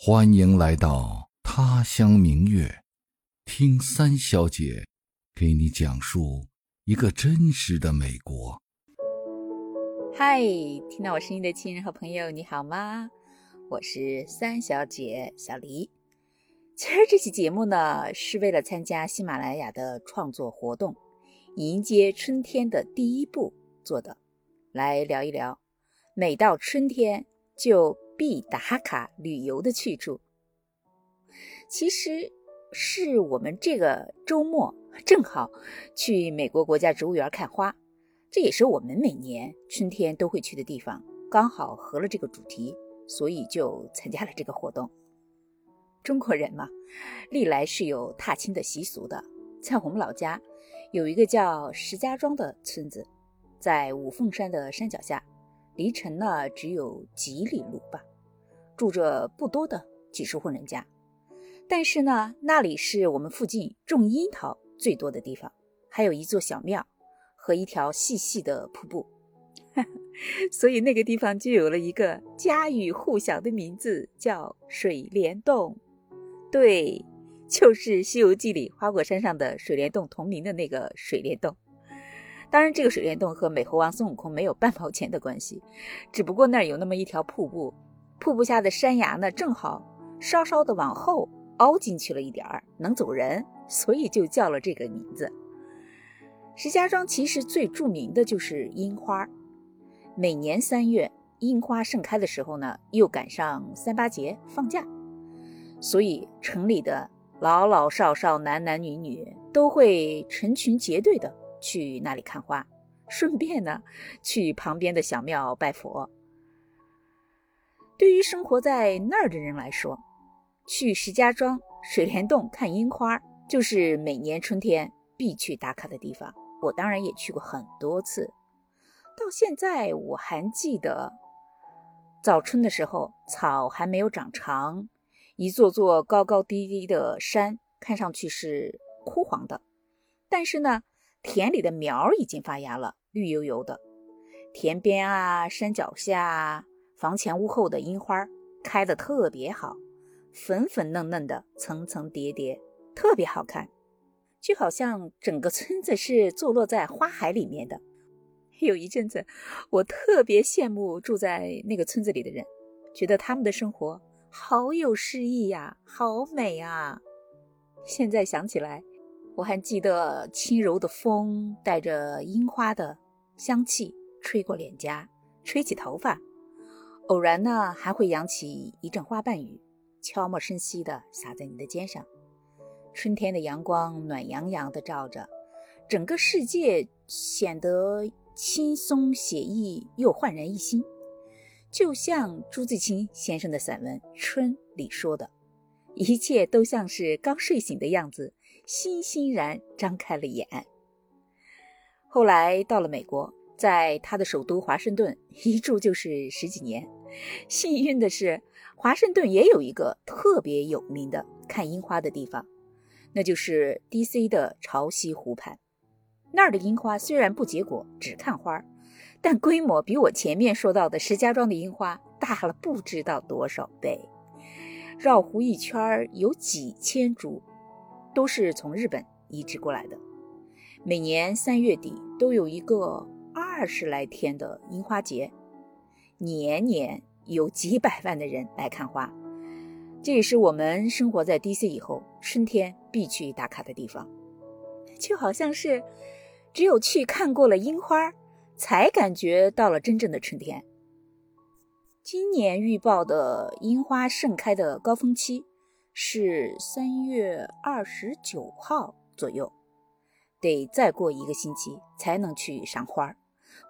欢迎来到他乡明月，听三小姐给你讲述一个真实的美国。嗨，听到我声音的亲人和朋友，你好吗？我是三小姐小黎。今儿这期节目呢，是为了参加喜马拉雅的创作活动，迎接春天的第一步做的，来聊一聊，每到春天就。必打卡旅游的去处，其实是我们这个周末正好去美国国家植物园看花，这也是我们每年春天都会去的地方，刚好合了这个主题，所以就参加了这个活动。中国人嘛，历来是有踏青的习俗的，在我们老家有一个叫石家庄的村子，在五凤山的山脚下。离城呢只有几里路吧，住着不多的几十户人家，但是呢那里是我们附近种樱桃最多的地方，还有一座小庙和一条细细的瀑布，所以那个地方就有了一个家喻户晓的名字，叫水帘洞。对，就是《西游记》里花果山上的水帘洞同名的那个水帘洞。当然，这个水帘洞和美猴王孙悟空没有半毛钱的关系，只不过那儿有那么一条瀑布，瀑布下的山崖呢，正好稍稍的往后凹进去了一点儿，能走人，所以就叫了这个名字。石家庄其实最著名的就是樱花，每年三月樱花盛开的时候呢，又赶上三八节放假，所以城里的老老少少、男男女女都会成群结队的。去那里看花，顺便呢去旁边的小庙拜佛。对于生活在那儿的人来说，去石家庄水帘洞看樱花就是每年春天必去打卡的地方。我当然也去过很多次，到现在我还记得，早春的时候草还没有长长，一座座高高低低的山看上去是枯黄的，但是呢。田里的苗已经发芽了，绿油油的。田边啊，山脚下，房前屋后的樱花开得特别好，粉粉嫩嫩的，层层叠叠，特别好看，就好像整个村子是坐落在花海里面的。有一阵子，我特别羡慕住在那个村子里的人，觉得他们的生活好有诗意呀，好美啊。现在想起来。我还记得轻柔的风带着樱花的香气吹过脸颊，吹起头发，偶然呢还会扬起一阵花瓣雨，悄没声息地洒在你的肩上。春天的阳光暖洋洋地照着，整个世界显得轻松写意又焕然一新，就像朱自清先生的散文《春》里说的，一切都像是刚睡醒的样子。欣欣然张开了眼。后来到了美国，在他的首都华盛顿 一住就是十几年。幸运的是，华盛顿也有一个特别有名的看樱花的地方，那就是 D.C. 的潮汐湖畔。那儿的樱花虽然不结果，只看花，但规模比我前面说到的石家庄的樱花大了不知道多少倍。绕湖一圈有几千株。都是从日本移植过来的。每年三月底都有一个二十来天的樱花节，年年有几百万的人来看花。这也是我们生活在 DC 以后春天必去打卡的地方。就好像是只有去看过了樱花，才感觉到了真正的春天。今年预报的樱花盛开的高峰期。是三月二十九号左右，得再过一个星期才能去赏花。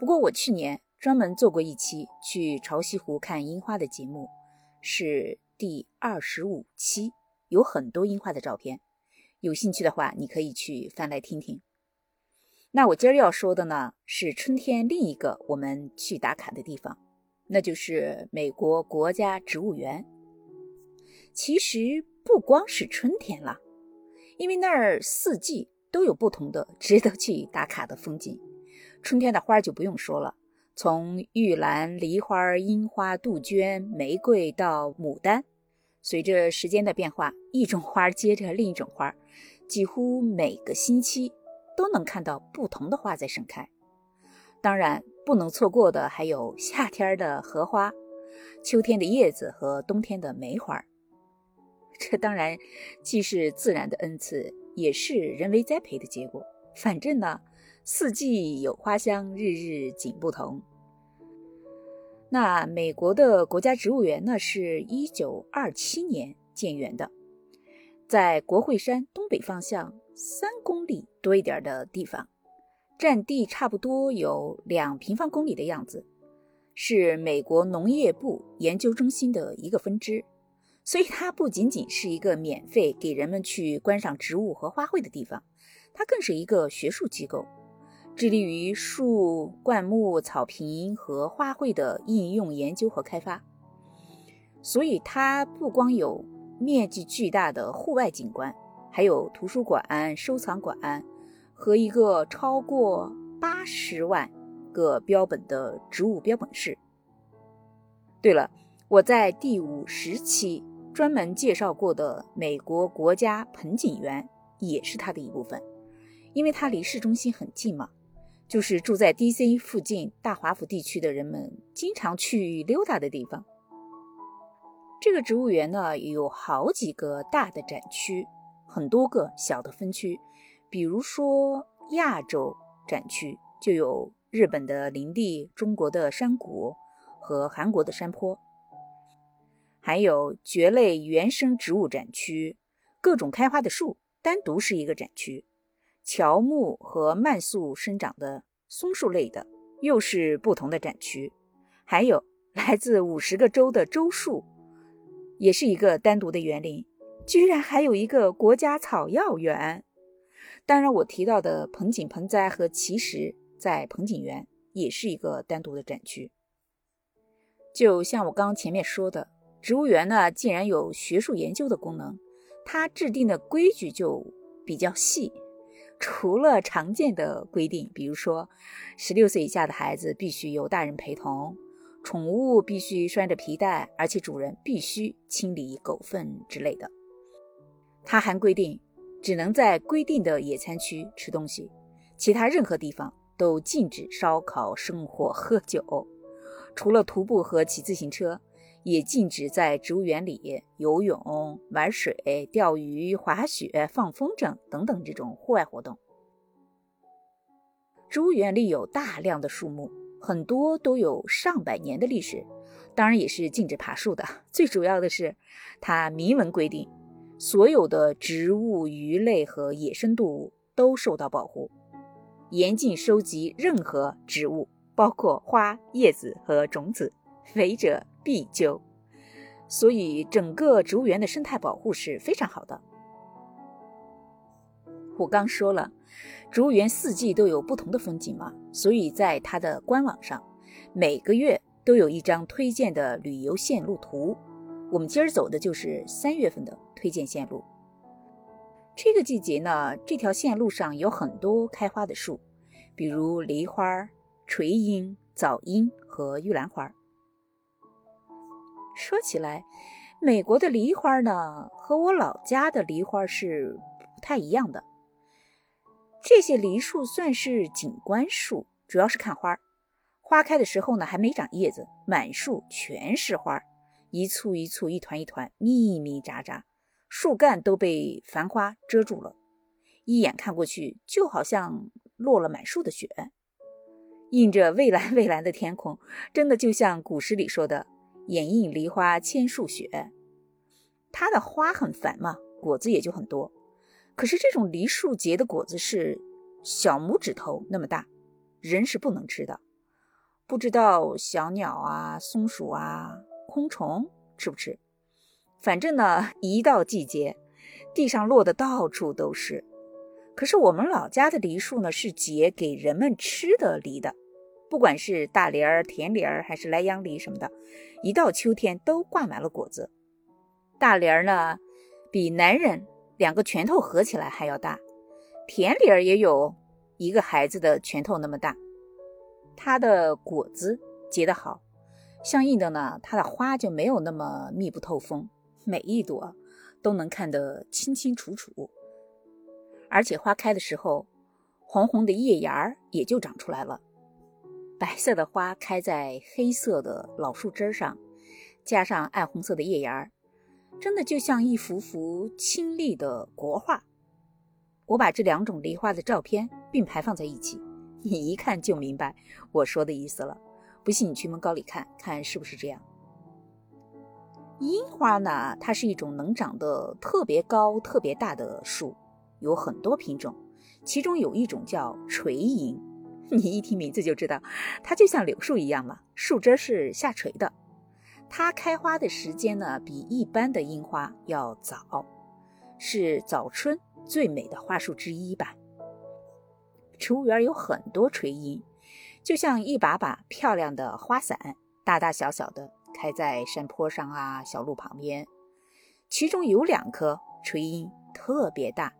不过我去年专门做过一期去潮汐湖看樱花的节目，是第二十五期，有很多樱花的照片。有兴趣的话，你可以去翻来听听。那我今儿要说的呢，是春天另一个我们去打卡的地方，那就是美国国家植物园。其实。不光是春天了，因为那儿四季都有不同的 值得去打卡的风景。春天的花就不用说了，从玉兰、梨花、樱花、杜鹃、玫瑰到牡丹，随着时间的变化，一种花接着另一种花，几乎每个星期都能看到不同的花在盛开。当然，不能错过的还有夏天的荷花、秋天的叶子和冬天的梅花。这当然既是自然的恩赐，也是人为栽培的结果。反正呢，四季有花香，日日景不同。那美国的国家植物园呢，是一九二七年建园的，在国会山东北方向三公里多一点的地方，占地差不多有两平方公里的样子，是美国农业部研究中心的一个分支，所以它不仅仅是一个免费给人们去观赏植物和花卉的地方，它更是一个学术机构。致力于树、灌木、草坪和花卉的应用研究和开发，所以它不光有面积巨大的户外景观，还有图书馆、收藏馆和一个超过八十万个标本的植物标本室。对了，我在第五十期专门介绍过的美国国家盆景园也是它的一部分，因为它离市中心很近嘛。就是住在 D.C. 附近大华府地区的人们经常去溜达的地方。这个植物园呢，有好几个大的展区，很多个小的分区。比如说亚洲展区就有日本的林地、中国的山谷和韩国的山坡，还有蕨类原生植物展区，各种开花的树单独是一个展区。乔木和慢速生长的松树类的，又是不同的展区。还有来自五十个州的州树，也是一个单独的园林。居然还有一个国家草药园。当然，我提到的盆景盆栽和奇石在盆景园也是一个单独的展区。就像我刚前面说的，植物园呢，竟然有学术研究的功能，它制定的规矩就比较细。除了常见的规定，比如说，十六岁以下的孩子必须由大人陪同，宠物必须拴着皮带，而且主人必须清理狗粪之类的。它还规定，只能在规定的野餐区吃东西，其他任何地方都禁止烧烤、生火、喝酒，除了徒步和骑自行车。也禁止在植物园里游泳、玩水、钓鱼、滑雪、放风筝等等这种户外活动。植物园里有大量的树木，很多都有上百年的历史，当然也是禁止爬树的。最主要的是，它明文规定，所有的植物、鱼类和野生动物都受到保护，严禁收集任何植物，包括花、叶子和种子。违者。必究，所以整个植物园的生态保护是非常好的。我刚说了，植物园四季都有不同的风景嘛，所以在它的官网上，每个月都有一张推荐的旅游线路图。我们今儿走的就是三月份的推荐线路。这个季节呢，这条线路上有很多开花的树，比如梨花、垂樱、早樱和玉兰花。说起来，美国的梨花呢，和我老家的梨花是不太一样的。这些梨树算是景观树，主要是看花儿。花开的时候呢，还没长叶子，满树全是花儿，一簇一簇，一团一团，密密匝匝，树干都被繁花遮住了，一眼看过去，就好像落了满树的雪，映着蔚蓝蔚蓝的天空，真的就像古诗里说的。掩映梨花千树雪，它的花很繁嘛，果子也就很多。可是这种梨树结的果子是小拇指头那么大，人是不能吃的。不知道小鸟啊、松鼠啊、昆虫吃不吃？反正呢，一到季节，地上落的到处都是。可是我们老家的梨树呢，是结给人们吃的梨的。不管是大梨儿、甜梨儿，还是莱阳梨什么的，一到秋天都挂满了果子。大梨儿呢，比男人两个拳头合起来还要大；甜梨儿也有一个孩子的拳头那么大。它的果子结得好，相应的呢，它的花就没有那么密不透风，每一朵都能看得清清楚楚。而且花开的时候，红红的叶芽儿也就长出来了。白色的花开在黑色的老树枝上，加上暗红色的叶芽儿，真的就像一幅幅清丽的国画。我把这两种梨花的照片并排放在一起，你 一看就明白我说的意思了。不信你去蒙高里看看是不是这样。樱花呢，它是一种能长得特别高、特别大的树，有很多品种，其中有一种叫垂樱。你一听名字就知道，它就像柳树一样嘛，树枝是下垂的。它开花的时间呢，比一般的樱花要早，是早春最美的花树之一吧。植物园有很多垂樱，就像一把把漂亮的花伞，大大小小的，开在山坡上啊，小路旁边。其中有两棵垂樱特别大，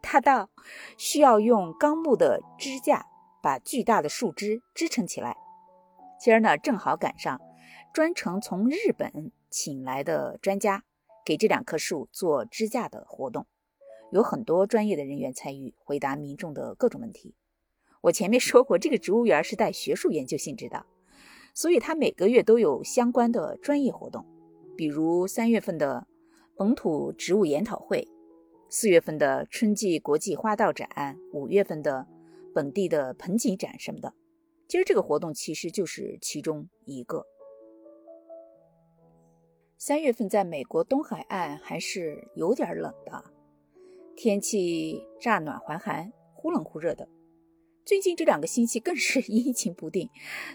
大到需要用钢木的支架。把巨大的树枝支撑起来。今儿呢，正好赶上专程从日本请来的专家给这两棵树做支架的活动，有很多专业的人员参与，回答民众的各种问题。我前面说过，这个植物园是带学术研究性质的，所以它每个月都有相关的专业活动，比如三月份的本土植物研讨会，四月份的春季国际花道展，五月份的。本地的盆景展什么的，其实这个活动其实就是其中一个。三月份在美国东海岸还是有点冷的，天气乍暖还寒，忽冷忽热的。最近这两个星期更是 阴晴不定，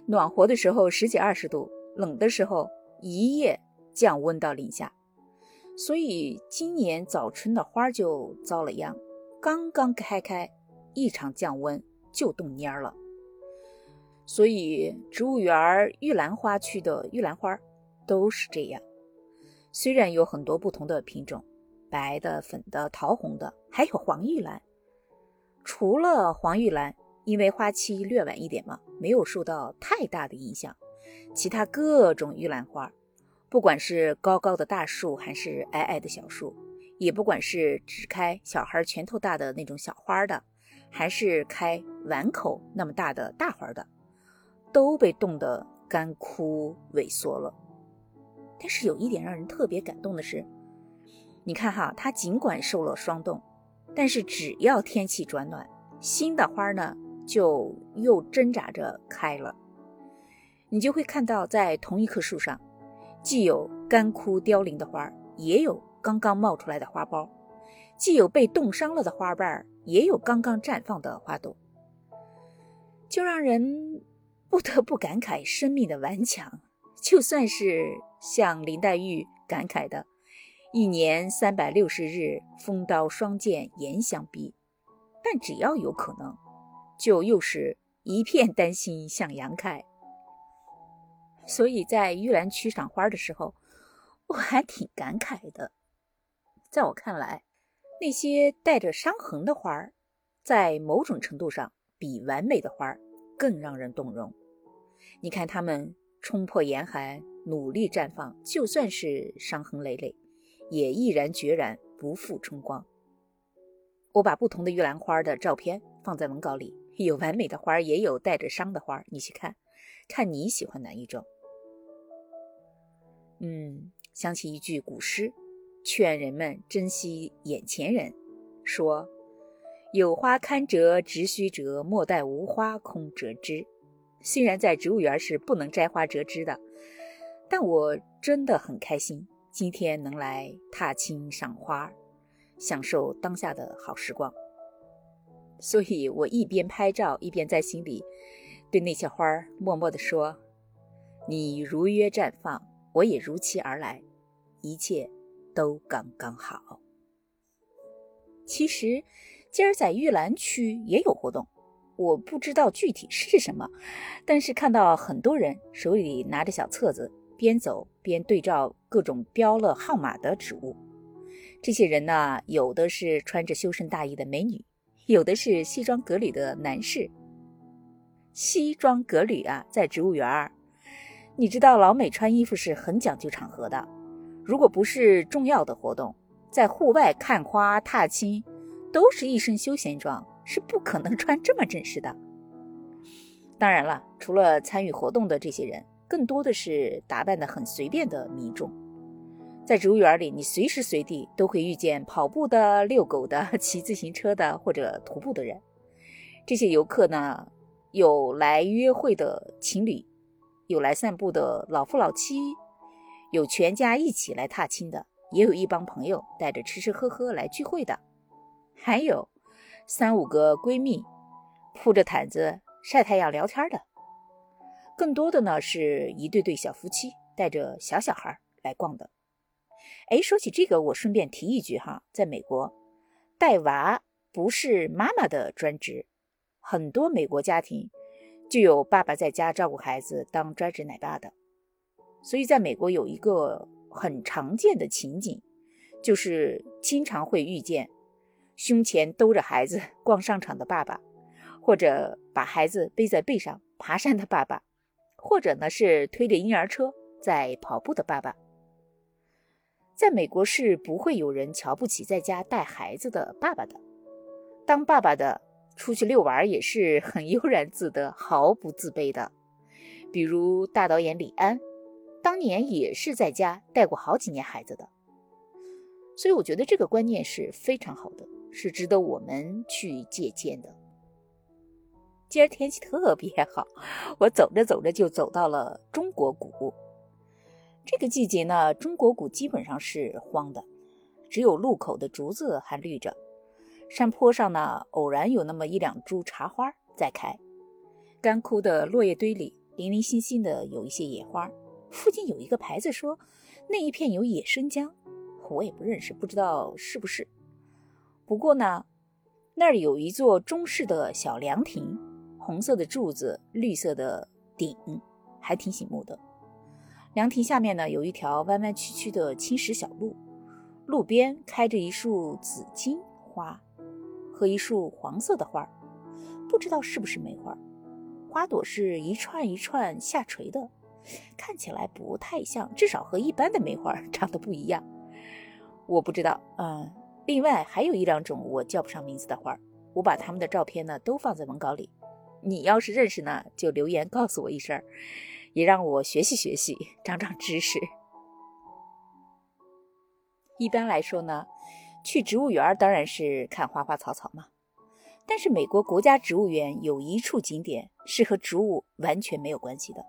暖和的时候十几二十度，冷的时候一夜降温到零下。所以今年早春的花就遭了殃，刚刚开开，一场降温。就冻蔫了，所以植物园玉兰花区的玉兰花都是这样。虽然有很多不同的品种，白的、粉的、桃红的，还有黄玉兰。除了黄玉兰，因为花期略晚一点嘛，没有受到太大的影响。其他各种玉兰花，不管是高高的大树，还是矮矮的小树，也不管是只开小孩拳头大的那种小花的。还是开碗口那么大的大花的，都被冻得干枯萎缩了。但是有一点让人特别感动的是，你看哈，它尽管受了霜冻，但是只要天气转暖，新的花呢就又挣扎着开了。你就会看到，在同一棵树上，既有干枯凋零的花，也有刚刚冒出来的花苞，既有被冻伤了的花瓣。也有刚刚绽放的花朵，就让人 不得不感慨生命的顽强。就算是像林黛玉感慨的“一年三百六十日，风刀霜剑严相逼”，但只要有可能，就又是一片丹心向阳开。所以在玉兰区赏花的时候，我还挺感慨的。在我看来。那些带着伤痕的花儿，在某种程度上比完美的花儿更让人动容。你看，它们冲破严寒，努力绽放，就算是伤痕累累，也毅然决然，不负春光。我把不同的玉兰花的照片放在文稿里，有完美的花儿，也有带着伤的花儿，你去看，看你喜欢哪一种。嗯，想起一句古诗。劝人们珍惜眼前人，说：“有花堪折直须折，莫待无花空折枝。”虽然在植物园是不能摘花折枝的，但我真的很开心，今天能来踏青赏花，享受当下的好时光。所以我一边拍照，一边在心里对那些花儿默默地说：“你如约绽放，我也如期而来，一切。”都刚刚好。其实今儿在玉兰区也有活动，我不知道具体是什么，但是看到很多人手里拿着小册子，边走边对照各种标了号码的植物。这些人呢，有的是穿着修身大衣的美女，有的是西装革履的男士。西装革履啊，在植物园儿，你知道老美穿衣服是很讲究场合的。如果不是重要的活动，在户外看花、踏青，都是一身休闲装，是不可能穿这么正式的。当然了，除了参与活动的这些人，更多的是打扮的很随便的民众。在植物园里，你随时随地都会遇见跑步的、遛狗的、骑自行车的或者徒步的人。这些游客呢，有来约会的情侣，有来散步的老夫老妻，有全家一起来踏青的。也有一帮朋友带着吃吃喝喝来聚会的，还有三五个闺蜜铺着毯子晒太阳聊天的，更多的呢是一对对小夫妻带着小小孩来逛的。哎，说起这个，我顺便提一句哈，在美国带娃不是妈妈的专职，很多美国家庭就有爸爸在家照顾孩子当专职奶爸的，所以在美国有一个。很常见的情景，就是经常会遇见胸前兜着孩子逛商场的爸爸，或者把孩子背在背上爬山的爸爸，或者呢是推着婴儿车在跑步的爸爸。在美国是不会有人瞧不起在家带孩子的爸爸的，当爸爸的出去遛玩也是很 悠然自得、毫不自卑的。比如大导演李安。当年也是在家带过好几年孩子的，所以我觉得这个观念是非常好的，是值得我们去借鉴的。今儿天气特别好，我走着走着就走到了中国谷。这个季节呢，中国谷基本上是荒的，只有路口的竹子还绿着，山坡上呢偶然有那么一两株茶花在开，干枯的落叶堆里零零星星的有一些野花。附近有一个牌子说，那一片有野生姜，我也不认识，不知道是不是。不过呢，那儿有一座中式的小凉亭，红色的柱子，绿色的顶，还挺醒目的。凉亭下面呢，有一条弯弯曲曲的青石小路，路边开着一束紫荆花和一束黄色的花，不知道是不是梅花，花朵是一串一串下垂的。看起来不太像，至少和一般的梅花 长得不一样。我不知道，嗯，另外还有一两种我叫不上名字的花，我把它们的照片呢都放在文稿里。你要是认识呢，就留言告诉我一声，也让我学习学习，长长知识。一般来说呢，去植物园当然是看花花草草嘛。但是美国国家植物园有一处景点是和植物完全没有关系的。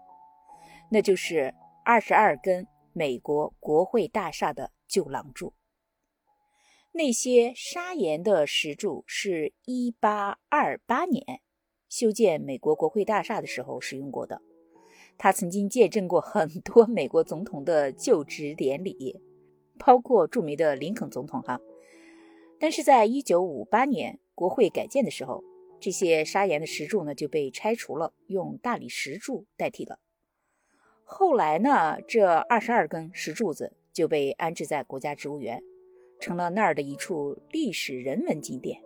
那就是二十二根美国国会大厦的旧廊柱。那些砂岩的石柱是一八二八年修建美国国会大厦的时候使用过的。他曾经见证过很多美国总统的就职典礼，包括著名的林肯总统哈。但是在一九五八年国会改建的时候，这些砂岩的石柱呢就被拆除了，用大理石柱代替了。后来呢，这二十二根石柱子就被安置在国家植物园，成了那儿的一处历史人文景点，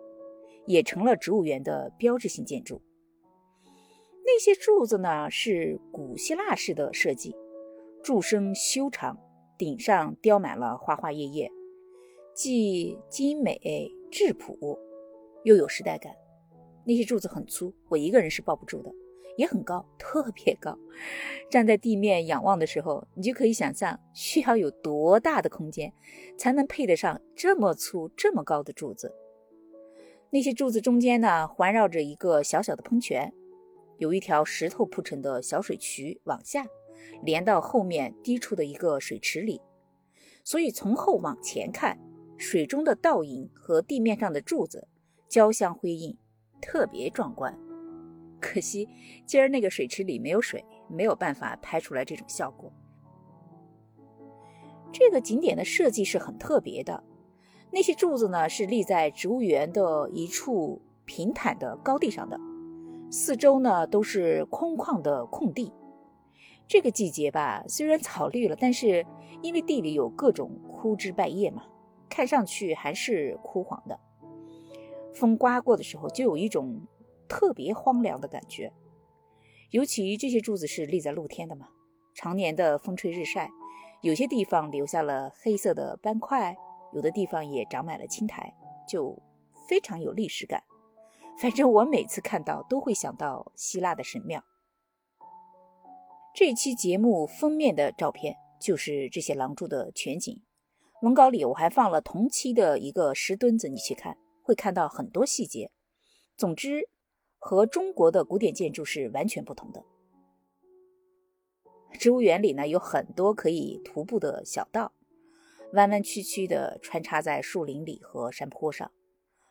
也成了植物园的标志性建筑。那些柱子呢，是古希腊式的设计，柱身修长，顶上雕满了花花叶叶，既精美质朴，又有时代感。那些柱子很粗，我一个人是抱不住的。也很高，特别高。站在地面仰望的时候，你就可以想象需要有多大的空间，才能配得上这么粗、这么高的柱子。那些柱子中间呢，环绕着一个小小的喷泉，有一条石头铺成的小水渠往下，连到后面低处的一个水池里。所以从后往前看，水中的倒影和地面上的柱子交相辉映，特别壮观。可惜今儿那个水池里没有水，没有办法拍出来这种效果。这个景点的设计是很特别的，那些柱子呢是立在植物园的一处平坦的高地上的，四周呢都是空旷的空地。这个季节吧，虽然草绿了，但是因为地里有各种枯枝败叶嘛，看上去还是枯黄的。风刮过的时候，就有一种。特别荒凉的感觉，尤其这些柱子是立在露天的嘛，常年的风吹日晒，有些地方留下了黑色的斑块，有的地方也长满了青苔，就非常有历史感。反正我每次看到都会想到希腊的神庙。这期节目封面的照片就是这些廊柱的全景。文稿里我还放了同期的一个石墩子，你去看会看到很多细节。总之，和中国的古典建筑是完全不同的。植物园里呢有很多可以徒步的小道，弯弯曲曲的穿插在树林里和山坡上。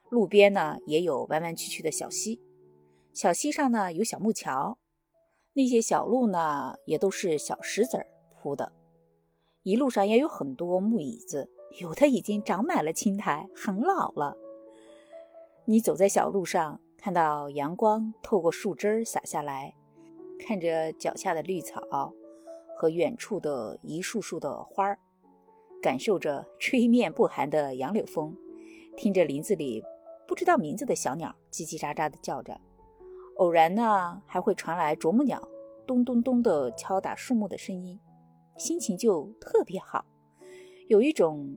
路边呢也有弯弯曲曲的小溪，小溪上呢有小木桥，那些小路呢也都是小石子儿铺的。一路上也有很多木椅子，有的已经长满了青苔，很老了。你走在小路上，看到阳光透过树枝洒下来，看着脚下的绿草和远处的一束束的花儿，感受着吹面不寒的杨柳风，听着林子里不知道名字的小鸟叽叽喳喳的叫着，偶然呢还会传来啄木鸟咚咚咚的敲打树木的声音。心情就特别好，有一种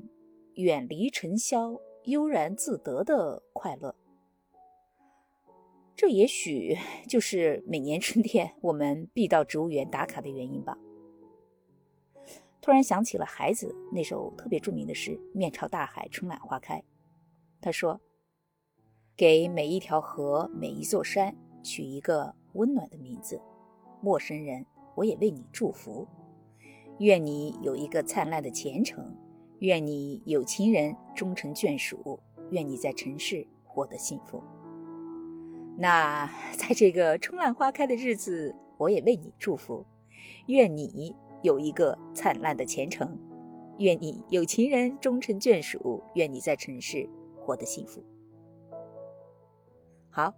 远离尘嚣、悠然自得的快乐。这也许就是每年春天我们必到植物园打卡的原因吧。突然想起了孩子那首特别著名的诗《面朝大海，春暖花开》。他说：“给每一条河、每一座山取一个温暖的名字，陌生人，我也为你祝福。”愿你有一个灿烂的前程，愿你有情人终成眷属，愿你在城市获得幸福。那在这个春暖花开的日子，我也为你祝福，愿你有一个灿烂的前程，愿你有情人终成眷属，愿你在城市活得幸福。好，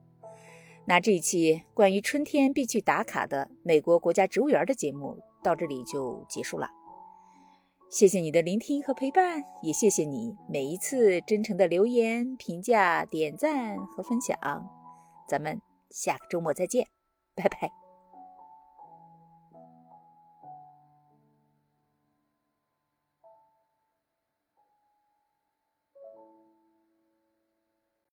那这一期关于春天必去打卡的美国国家植物园的节目。到这里就结束了，谢谢你的聆听和陪伴，也谢谢你每一次真诚的留言、评价、点赞和分享。咱们下个周末再见，拜拜。